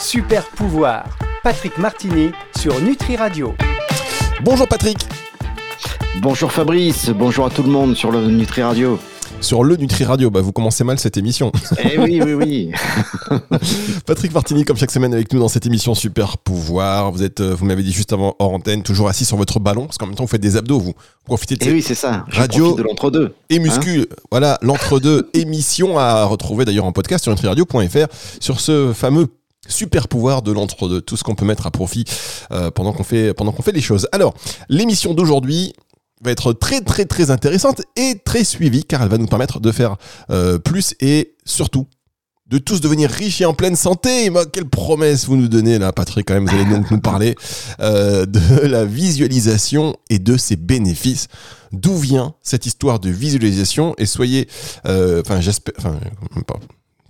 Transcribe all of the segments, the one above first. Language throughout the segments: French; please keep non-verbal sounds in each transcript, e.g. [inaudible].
Super pouvoir. Patrick Martini sur Nutri Radio. Bonjour Patrick. Bonjour Fabrice, bonjour à tout le monde sur le Nutri Radio. Sur le Nutri Radio, bah vous commencez mal cette émission. Eh oui, oui, oui. [laughs] Patrick Martini, comme chaque semaine avec nous dans cette émission Super Pouvoir. Vous êtes, euh, vous m'avez dit juste avant hors antenne, toujours assis sur votre ballon, parce qu'en même temps vous faites des abdos, vous profitez de Eh cette oui, c'est ça. Radio de l'entre-deux. et muscu. voilà, l'entre-deux [laughs] émission à retrouver d'ailleurs en podcast sur nutriradio.fr sur ce fameux super pouvoir de l'entre-deux, tout ce qu'on peut mettre à profit euh, pendant qu'on fait, pendant qu'on fait les choses. Alors, l'émission d'aujourd'hui va être très très très intéressante et très suivie car elle va nous permettre de faire euh, plus et surtout de tous devenir riches et en pleine santé. Quelle promesse vous nous donnez là, Patrick, quand même. Vous allez donc nous parler euh, de la visualisation et de ses bénéfices. D'où vient cette histoire de visualisation? Et soyez, enfin j'espère, enfin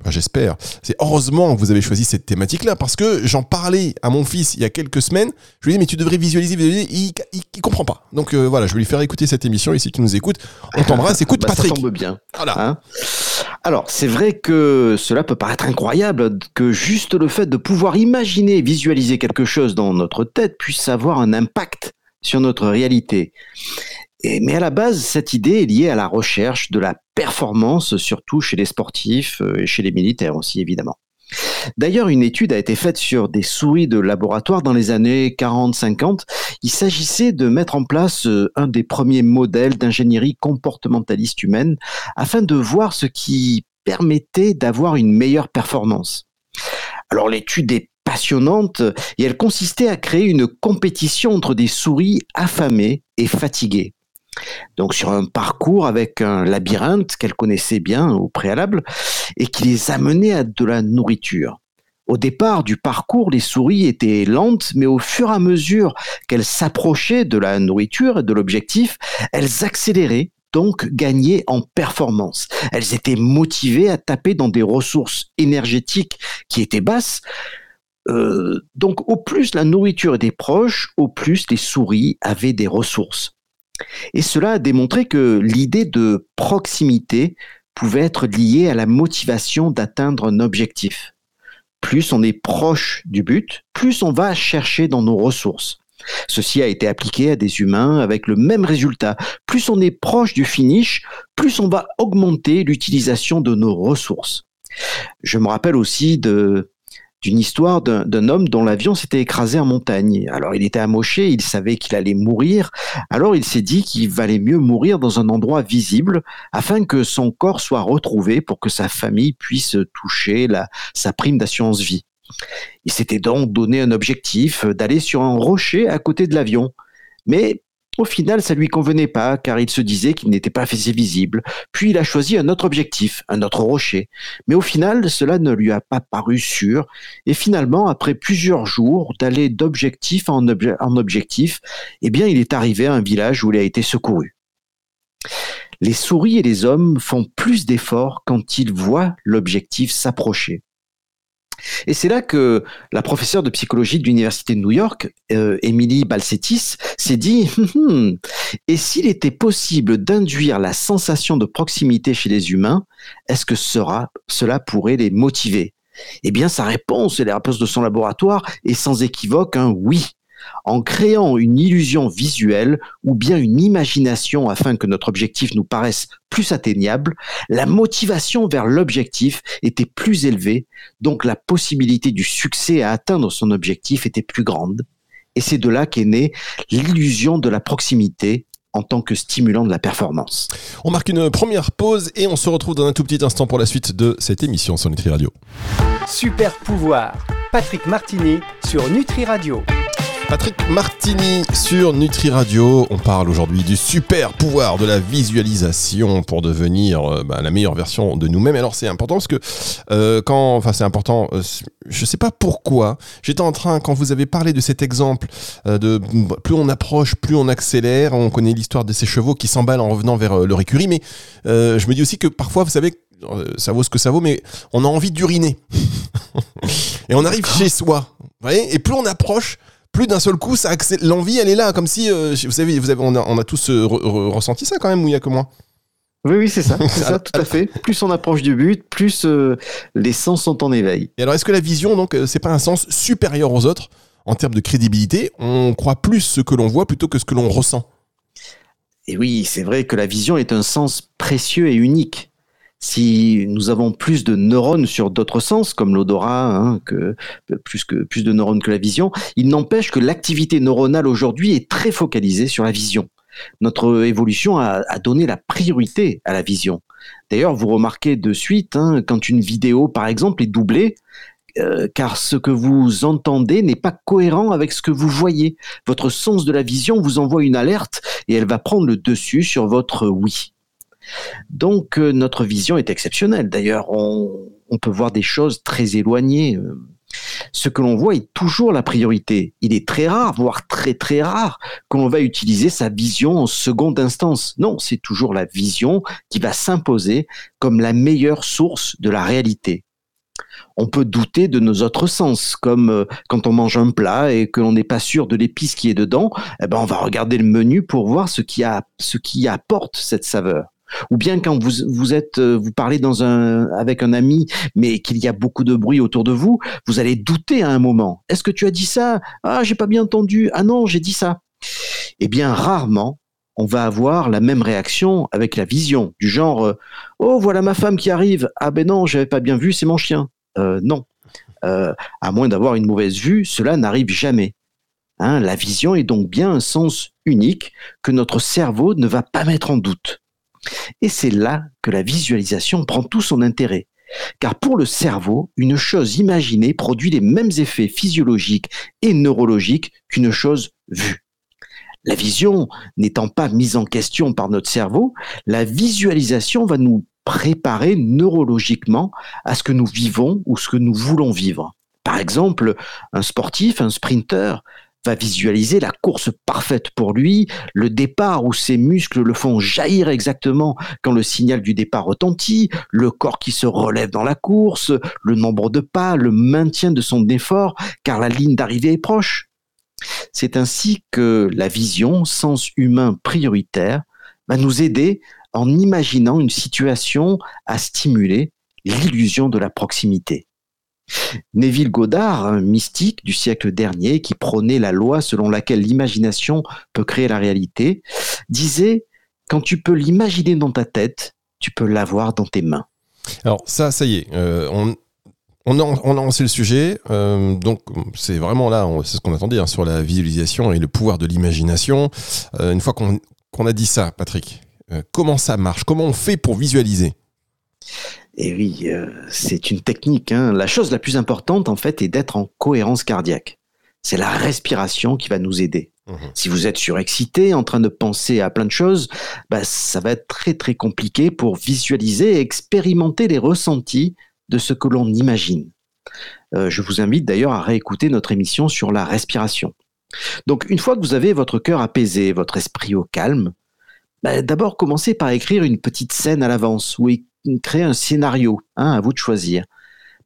Enfin, J'espère. C'est heureusement que vous avez choisi cette thématique-là parce que j'en parlais à mon fils il y a quelques semaines. Je lui ai dit mais tu devrais visualiser, visualiser. Il, il, il comprend pas. Donc euh, voilà, je vais lui faire écouter cette émission ici qui nous écoute. On t'embrasse. [laughs] Écoute Bah, Patrick. Ça tombe bien. Voilà. hein. Alors, c'est vrai que cela peut paraître incroyable que juste le fait de pouvoir imaginer et visualiser quelque chose dans notre tête puisse avoir un impact sur notre réalité. Mais à la base, cette idée est liée à la recherche de la performance, surtout chez les sportifs euh, et chez les militaires aussi, évidemment. D'ailleurs, une étude a été faite sur des souris de laboratoire dans les années 40-50. Il s'agissait de mettre en place euh, un des premiers modèles d'ingénierie comportementaliste humaine afin de voir ce qui permettait d'avoir une meilleure performance. Alors l'étude est passionnante et elle consistait à créer une compétition entre des souris affamées et fatiguées. Donc sur un parcours avec un labyrinthe qu'elles connaissaient bien au préalable et qui les amenait à de la nourriture. Au départ du parcours, les souris étaient lentes, mais au fur et à mesure qu'elles s'approchaient de la nourriture et de l'objectif, elles accéléraient, donc gagnaient en performance. Elles étaient motivées à taper dans des ressources énergétiques qui étaient basses. Euh, donc au plus la nourriture était proche, au plus les souris avaient des ressources. Et cela a démontré que l'idée de proximité pouvait être liée à la motivation d'atteindre un objectif. Plus on est proche du but, plus on va chercher dans nos ressources. Ceci a été appliqué à des humains avec le même résultat. Plus on est proche du finish, plus on va augmenter l'utilisation de nos ressources. Je me rappelle aussi de d'une histoire d'un homme dont l'avion s'était écrasé en montagne. Alors il était amoché, il savait qu'il allait mourir, alors il s'est dit qu'il valait mieux mourir dans un endroit visible afin que son corps soit retrouvé pour que sa famille puisse toucher la, sa prime d'assurance vie. Il s'était donc donné un objectif d'aller sur un rocher à côté de l'avion. Mais au final, ça lui convenait pas car il se disait qu'il n'était pas assez visible. Puis il a choisi un autre objectif, un autre rocher. Mais au final, cela ne lui a pas paru sûr. Et finalement, après plusieurs jours d'aller d'objectif en, en objectif, eh bien, il est arrivé à un village où il a été secouru. Les souris et les hommes font plus d'efforts quand ils voient l'objectif s'approcher. Et c'est là que la professeure de psychologie de l'Université de New York, euh, Emily Balcetis, s'est dit [laughs] Hum, hum, Et s'il était possible d'induire la sensation de proximité chez les humains, est-ce que cela pourrait les motiver? Eh bien, sa réponse et la réponse de son laboratoire est sans équivoque un oui. En créant une illusion visuelle ou bien une imagination afin que notre objectif nous paraisse plus atteignable, la motivation vers l'objectif était plus élevée, donc la possibilité du succès à atteindre son objectif était plus grande. Et c'est de là qu'est née l'illusion de la proximité en tant que stimulant de la performance. On marque une première pause et on se retrouve dans un tout petit instant pour la suite de cette émission sur Nutri Radio. Super pouvoir. Patrick Martini sur Nutri Radio. Patrick Martini sur Nutri Radio. On parle aujourd'hui du super pouvoir de la visualisation pour devenir euh, bah, la meilleure version de nous-mêmes. Alors c'est important parce que euh, quand, enfin c'est important, euh, je sais pas pourquoi. J'étais en train quand vous avez parlé de cet exemple euh, de plus on approche, plus on accélère. On connaît l'histoire de ces chevaux qui s'emballent en revenant vers leur écurie, mais je me dis aussi que parfois, vous savez, ça vaut ce que ça vaut, mais on a envie d'uriner. [laughs] et on arrive chez soi. Vous voyez? Et plus on approche, plus d'un seul coup, ça. L'envie, elle est là, comme si, euh, vous savez, vous avez, on, a, on a tous euh, re- re- ressenti ça quand même, ou il y a que moi Oui, oui, c'est ça, [laughs] ça, tout à fait. Plus on approche du but, plus euh, les sens sont en éveil. Et alors, est-ce que la vision, donc, c'est pas un sens supérieur aux autres? En termes de crédibilité On croit plus ce que l'on voit plutôt que ce que l'on ressent. Et oui, c'est vrai que la vision est un sens précieux et unique. Si nous avons plus de neurones sur d'autres sens, comme l'odorat, hein, que plus de neurones que la vision, il n'empêche que l'activité neuronale aujourd'hui est très focalisée sur la vision. Notre évolution a, a donné la priorité à la vision. D'ailleurs, vous remarquez de suite, hein, quand une vidéo, par exemple, est doublée, euh, car ce que vous entendez n'est pas cohérent avec ce que vous voyez. Votre sens de la vision vous envoie une alerte et elle va prendre le dessus sur votre oui. Donc euh, notre vision est exceptionnelle. D'ailleurs, on, peut voir des choses très éloignées. Euh, ce que l'on voit est toujours la priorité. Il est très rare, voire très très rare, qu'on va utiliser sa vision en seconde instance. Non, c'est toujours la vision qui va s'imposer comme la meilleure source de la réalité on peut douter de nos autres sens, comme euh, quand on mange un plat et que l'on n'est pas sûr de l'épice qui est dedans, eh ben on va regarder le menu pour voir ce qui apporte cette saveur. Ou bien quand vous, vous êtes, euh, vous parlez avec un ami, mais qu'il y a beaucoup de bruit autour de vous, vous allez douter à un moment. Est-ce que tu as dit ça? Ah, j'ai pas bien entendu. Ah non, j'ai dit ça. Eh bien, rarement, on va avoir la même réaction avec la vision, du genre euh, Oh, voilà ma femme qui arrive. Ah ben non, j'avais pas bien vu, c'est mon chien. Euh, non. À moins d'avoir une mauvaise vue, cela n'arrive jamais. Hein, la vision est donc bien un sens unique que notre cerveau ne va pas mettre en doute. Et c'est là que la visualisation prend tout son intérêt. Car pour le cerveau, une chose imaginée produit les mêmes effets physiologiques et neurologiques qu'une chose vue. La vision n'étant pas mise en question par notre cerveau, la visualisation va nous préparer neurologiquement à ce que nous vivons ou ce que nous voulons vivre. Par exemple, un sportif, un sprinter, va visualiser la course parfaite pour lui, le départ où ses muscles le font jaillir exactement quand le signal du départ retentit, le corps qui se relève dans la course, le nombre de pas, le maintien de son effort car la ligne d'arrivée est proche. C'est ainsi que la vision, sens humain prioritaire, va nous aider en imaginant une situation à stimuler l'illusion de la proximité. Neville Goddard, mystique du siècle dernier qui prônait la loi selon laquelle l'imagination peut créer la réalité, disait Quand tu peux l'imaginer dans ta tête, tu peux l'avoir dans tes mains. Alors ça, ça y est, euh, on, on, a, on, a, lancé le sujet, euh, donc c'est vraiment là, c'est ce qu'on attendait hein, sur la visualisation et le pouvoir de l'imagination. Euh, une fois qu'on a dit ça, Patrick, comment ça marche? Comment on fait pour visualiser? Eh oui, euh, c'est une technique. Hein. La chose la plus importante, en fait, est d'être en cohérence cardiaque. C'est la respiration qui va nous aider. Mmh. Si vous êtes surexcité, en train de penser à plein de choses, bah, ça va être très très compliqué pour visualiser et expérimenter les ressentis de ce que l'on imagine. Euh, je vous invite d'ailleurs à réécouter notre émission sur la respiration. Donc une fois que vous avez votre cœur apaisé, votre esprit au calme, bah, d'abord commencez par écrire une petite scène à l'avance ou créer un scénario, hein, à vous de choisir.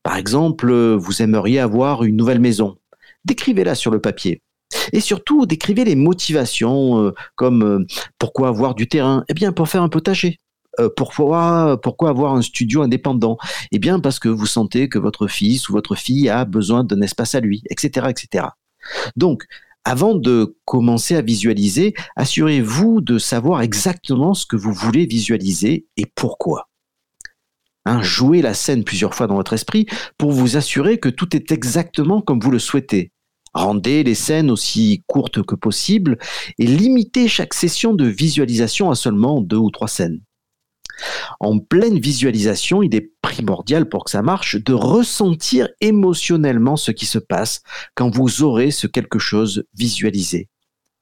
Par exemple, vous aimeriez avoir une nouvelle maison. Décrivez-la sur le papier. Et surtout, décrivez les motivations, euh, comme euh, pourquoi avoir du terrain? Eh bien, pour faire un potager. Euh, pourquoi, pourquoi avoir un studio indépendant? Eh bien, parce que vous sentez que votre fils ou votre fille a besoin d'un espace à lui, etc., etc. Donc, avant de commencer à visualiser, assurez-vous de savoir exactement ce que vous voulez visualiser et pourquoi. Hein, jouez la scène plusieurs fois dans votre esprit pour vous assurer que tout est exactement comme vous le souhaitez. Rendez les scènes aussi courtes que possible et limitez chaque session de visualisation à seulement deux ou trois scènes. En pleine visualisation, il est primordial pour que ça marche de ressentir émotionnellement ce qui se passe quand vous aurez ce quelque chose visualisé.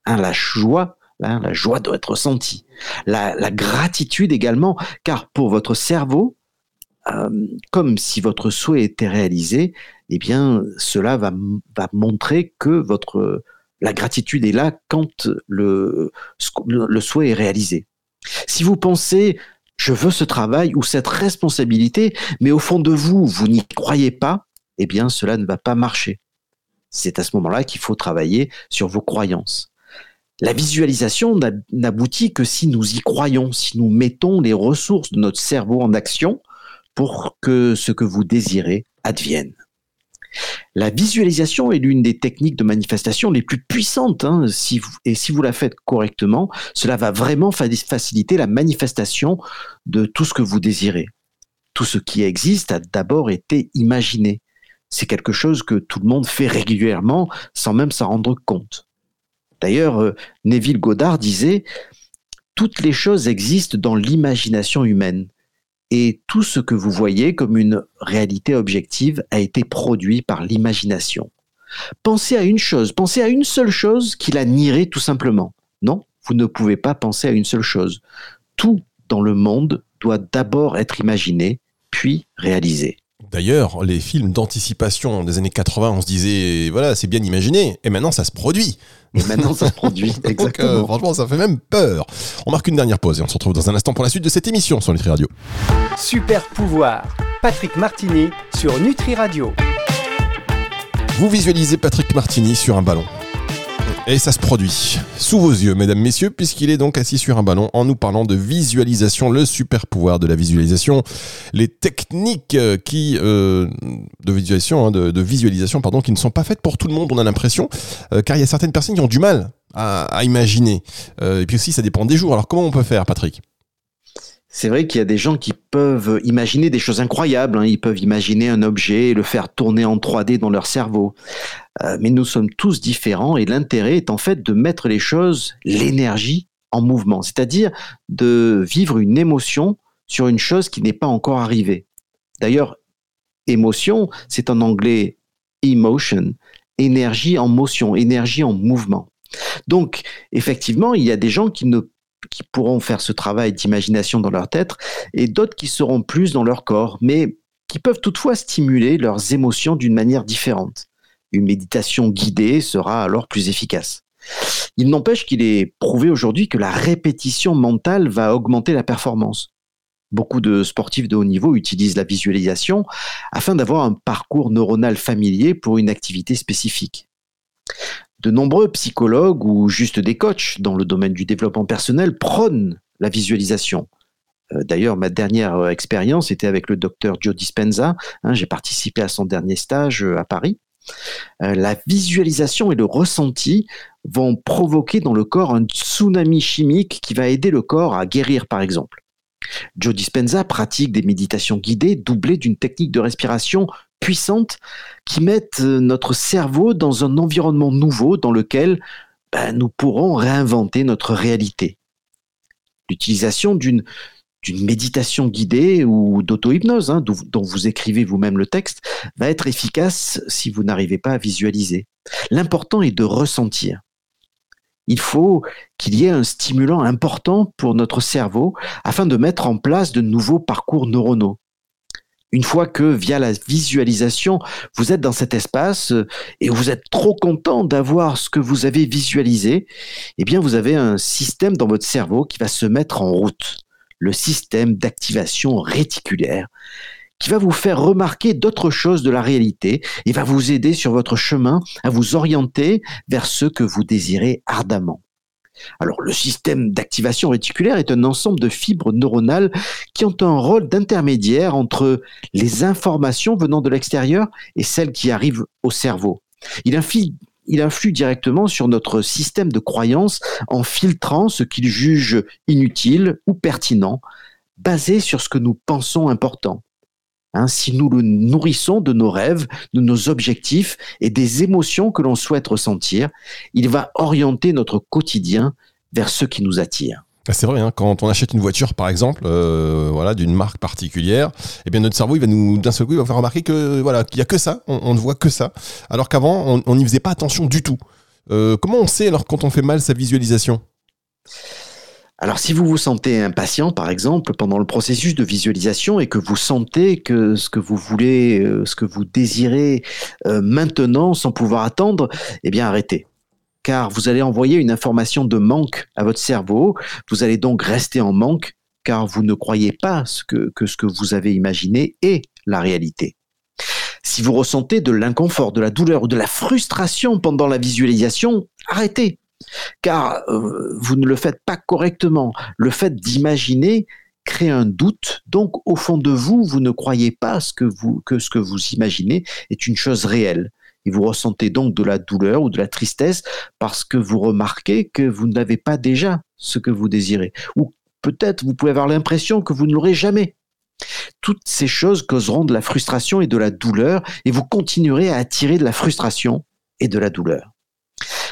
Hein, la joie, hein, la joie doit être ressentie. La, gratitude également, car pour votre cerveau, euh, comme si votre souhait était réalisé, eh bien, cela va, montrer que votre la gratitude est là quand le, le souhait est réalisé. Si vous pensez je veux ce travail ou cette responsabilité, mais au fond de vous, vous n'y croyez pas, eh bien, cela ne va pas marcher. C'est à ce moment-là qu'il faut travailler sur vos croyances. La visualisation n'aboutit que si nous y croyons, si nous mettons les ressources de notre cerveau en action pour que ce que vous désirez advienne. La visualisation est l'une des techniques de manifestation les plus puissantes, hein, et si vous la faites correctement, cela va vraiment faciliter la manifestation de tout ce que vous désirez. Tout ce qui existe a d'abord été imaginé. C'est quelque chose que tout le monde fait régulièrement sans même s'en rendre compte. D'ailleurs, euh, Neville Goddard disait Toutes les choses existent dans l'imagination humaine. Et tout ce que vous voyez comme une réalité objective a été produit par l'imagination. Pensez à une chose, pensez à une seule chose qui la nierait tout simplement. Non, vous ne pouvez pas penser à une seule chose. Tout dans le monde doit d'abord être imaginé, puis réalisé. D'ailleurs, les films d'anticipation des années 80, on se disait, voilà, c'est bien imaginé, et maintenant ça se produit. Et maintenant ça se produit, [laughs] euh, exactement. franchement, ça fait même peur. On marque une dernière pause et on se retrouve dans un instant pour la suite de cette émission sur Nutri Radio. Super pouvoir, Patrick Martini sur Nutri Radio. Vous visualisez Patrick Martini sur un ballon. Et ça se produit sous vos yeux, mesdames, messieurs, puisqu'il est donc assis sur un ballon en nous parlant de visualisation, le super pouvoir de la visualisation, les techniques euh, qui euh, de visualisation, hein, de, visualisation, pardon, qui ne sont pas faites pour tout le monde. On a l'impression, euh, car il y a certaines personnes qui ont du mal à, à imaginer. et puis aussi, ça dépend des jours. Alors comment on peut faire, Patrick? C'est vrai qu'il y a des gens qui peuvent imaginer des choses incroyables. Hein. Ils peuvent imaginer un objet et le faire tourner en 3D dans leur cerveau. Euh, mais nous sommes tous différents et l'intérêt est en fait de mettre les choses, l'énergie en mouvement, c'est-à-dire de vivre une émotion sur une chose qui n'est pas encore arrivée. D'ailleurs, émotion, c'est en anglais emotion, énergie en motion, énergie en mouvement. Donc, effectivement, il y a des gens qui ne qui pourront faire ce travail d'imagination dans leur tête et d'autres qui seront plus dans leur corps, mais qui peuvent toutefois stimuler leurs émotions d'une manière différente. Une méditation guidée sera alors plus efficace. Il n'empêche qu'il est prouvé aujourd'hui que la répétition mentale va augmenter la performance. Beaucoup de sportifs de haut niveau utilisent la visualisation afin d'avoir un parcours neuronal familier pour une activité spécifique. De nombreux psychologues ou juste des coachs dans le domaine du développement personnel prônent la visualisation. Euh, d'ailleurs, ma dernière euh, expérience était avec le docteur Joe Dispenza. Hein, j'ai participé à son dernier stage euh, à Paris. la visualisation et le ressenti vont provoquer dans le corps un tsunami chimique qui va aider le corps à guérir, par exemple. Joe Dispenza pratique des méditations guidées doublées d'une technique de respiration puissante qui mettent euh, notre cerveau dans un environnement nouveau dans lequel ben, nous pourrons réinventer notre réalité. L'utilisation d'une d'une méditation guidée ou d'auto-hypnose, hein, dont vous écrivez vous-même le texte, va être efficace si vous n'arrivez pas à visualiser. L'important est de ressentir. Il faut qu'il y ait un stimulant important pour notre cerveau afin de mettre en place de nouveaux parcours neuronaux. Une fois que via la visualisation, vous êtes dans cet espace euh, et vous êtes trop content d'avoir ce que vous avez visualisé, eh bien vous avez un système dans votre cerveau qui va se mettre en route, le système d'activation réticulaire qui va vous faire remarquer d'autres choses de la réalité et va vous aider sur votre chemin à vous orienter vers ce que vous désirez ardemment. Alors, le système d'activation réticulaire est un ensemble de fibres neuronales qui ont un rôle d'intermédiaire entre les informations venant de l'extérieur et celles qui arrivent au cerveau. Il influe, directement sur notre système de croyance en filtrant ce qu'il juge inutile ou pertinent, basé sur ce que nous pensons important. Hein, si nous le nourrissons de nos rêves, de nos objectifs et des émotions que l'on souhaite ressentir, il va orienter notre quotidien vers ce qui nous attire. Ah, c'est vrai, hein, quand on achète une voiture, par exemple, euh, voilà, d'une marque particulière, eh bien notre cerveau, il va nous d'un seul coup, il va faire remarquer que voilà, qu'il y a que ça, on, ne voit que ça, alors qu'avant, on n'y faisait pas attention du tout. Euh, comment on sait alors quand on fait mal sa visualisation? Alors si vous vous sentez impatient, par exemple, pendant le processus de visualisation et que vous sentez que ce que vous voulez, euh, ce que vous désirez euh, maintenant sans pouvoir attendre, eh bien arrêtez. Car vous allez envoyer une information de manque à votre cerveau, vous allez donc rester en manque car vous ne croyez pas que ce que vous avez imaginé est la réalité. Si vous ressentez de l'inconfort, de la douleur ou de la frustration pendant la visualisation, arrêtez car euh, vous ne le faites pas correctement. Le fait d'imaginer crée un doute, donc au fond de vous, vous ne croyez pas que, que ce que vous imaginez est une chose réelle. Et vous ressentez donc de la douleur ou de la tristesse parce que vous remarquez que vous n'avez pas déjà ce que vous désirez. Ou peut-être vous pouvez avoir l'impression que vous ne l'aurez jamais. Toutes ces choses causeront de la frustration et de la douleur et vous continuerez à attirer de la frustration et de la douleur.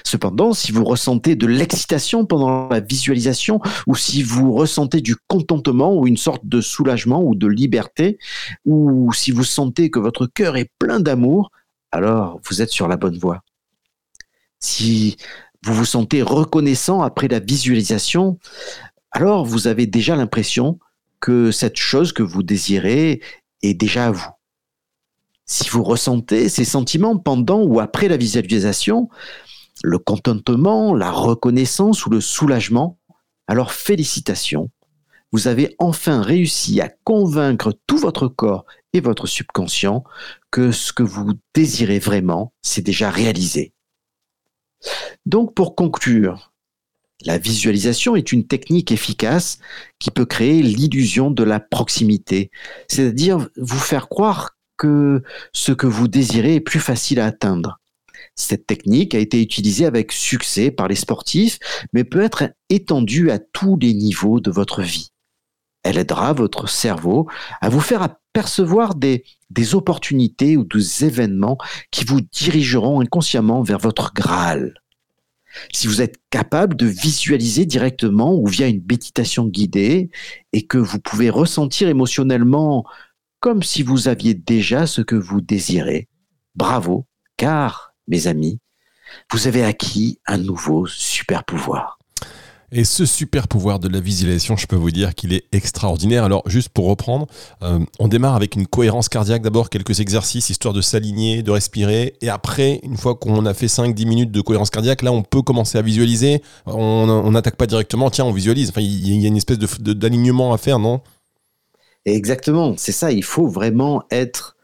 Cependant, si vous ressentez de l'excitation pendant la visualisation ou si vous ressentez du contentement ou une sorte de soulagement ou de liberté ou si vous sentez que votre cœur est plein d'amour, alors vous êtes sur la bonne voie. Si vous vous sentez reconnaissant après la visualisation, alors vous avez déjà l'impression que cette chose que vous désirez est déjà à vous. Si vous ressentez ces sentiments pendant ou après la visualisation, le contentement, la reconnaissance ou le soulagement, alors félicitations, vous avez enfin réussi à convaincre tout votre corps et votre subconscient que ce que vous désirez vraiment, c'est déjà réalisé. Donc pour conclure, la visualisation est une technique efficace qui peut créer l'illusion de la proximité, c'est-à-dire vous faire croire que ce que vous désirez est plus facile à atteindre. Cette technique a été utilisée avec succès par les sportifs, mais peut être étendue à tous les niveaux de votre vie. Elle aidera votre cerveau à vous faire apercevoir des, des opportunités ou des événements qui vous dirigeront inconsciemment vers votre Graal. Si vous êtes capable de visualiser directement ou via une méditation guidée et que vous pouvez ressentir émotionnellement comme si vous aviez déjà ce que vous désirez, bravo, car, mes amis, vous avez acquis un nouveau super pouvoir. Et ce super pouvoir de la visualisation, je peux vous dire qu'il est extraordinaire. Alors, juste pour reprendre, euh, on démarre avec une cohérence cardiaque. D'abord, quelques exercices histoire de s'aligner, de respirer. Et après, une fois qu'on a fait 5-10 minutes de cohérence cardiaque, là, on peut commencer à visualiser. On n'attaque pas directement, tiens, on visualise. Enfin, il y a une espèce d'alignement à faire, non? Exactement, c'est ça. Il faut vraiment être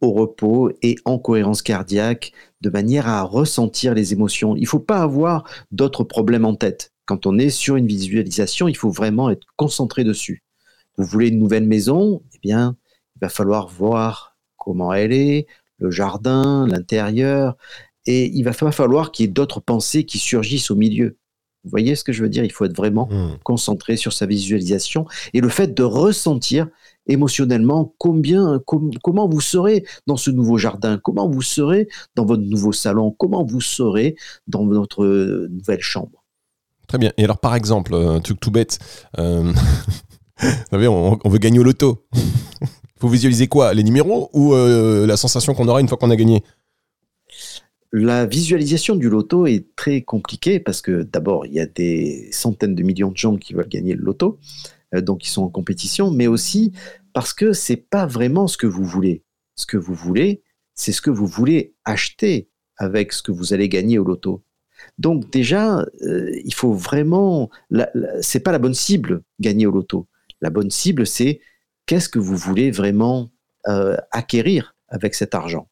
au repos et en cohérence cardiaque de manière à ressentir les émotions. Il ne faut pas avoir d'autres problèmes en tête quand on est sur une visualisation, il faut vraiment être concentré dessus. Vous voulez une nouvelle maison, eh bien, il va falloir voir comment elle est, le jardin, l'intérieur, et il va falloir qu'il y ait d'autres pensées qui surgissent au milieu. Vous voyez ce que je veux dire? Il faut être vraiment hmm. concentré sur sa visualisation et le fait de ressentir émotionnellement combien, comment vous serez dans ce nouveau jardin, comment vous serez dans votre nouveau salon, comment vous serez dans votre nouvelle chambre? Très bien. Et alors, par exemple, un truc tout bête, euh, [laughs] vous savez, on, veut gagner au loto. [laughs] Faut visualiser quoi? Les numéros ou euh, la sensation qu'on aura une fois qu'on a gagné? La visualisation du loto est très compliquée parce que d'abord, il y a des centaines de millions de gens qui veulent gagner le loto, euh, donc ils sont en compétition, mais aussi parce que c'est pas vraiment ce que vous voulez. Ce que vous voulez, c'est ce que vous voulez acheter avec ce que vous allez gagner au loto. Donc déjà, euh, il faut vraiment, c'est pas la bonne cible gagner au loto. La bonne cible, c'est qu'est-ce que vous voulez vraiment euh, acquérir avec cet argent.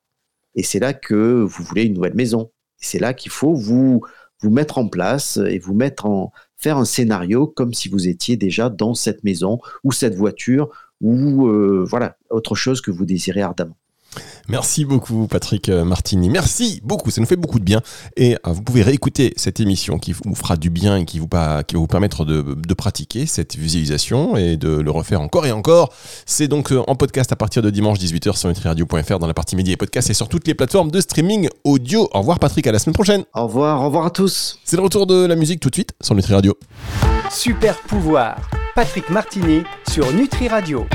Et c'est là que vous voulez une nouvelle maison. c'est là qu'il faut vous vous mettre en place et vous mettre en faire un scénario comme si vous étiez déjà dans cette maison ou cette voiture ou euh, voilà autre chose que vous désirez ardemment. Merci beaucoup Patrick euh, Martini. Merci beaucoup, ça nous fait beaucoup de bien. Et euh, vous pouvez réécouter cette émission qui vous fera du bien et qui, vous, qui va vous permettre de, pratiquer cette visualisation et de le refaire encore et encore. C'est donc euh, en podcast à partir de dimanche 18h sur nutriradio.fr dans la partie médias et podcasts et sur toutes les plateformes de streaming audio. Au revoir Patrick, à la semaine prochaine. Au revoir, au revoir à tous. C'est le retour de la musique tout de suite sur Nutri Radio. Super pouvoir, Patrick Martini sur Nutri Radio.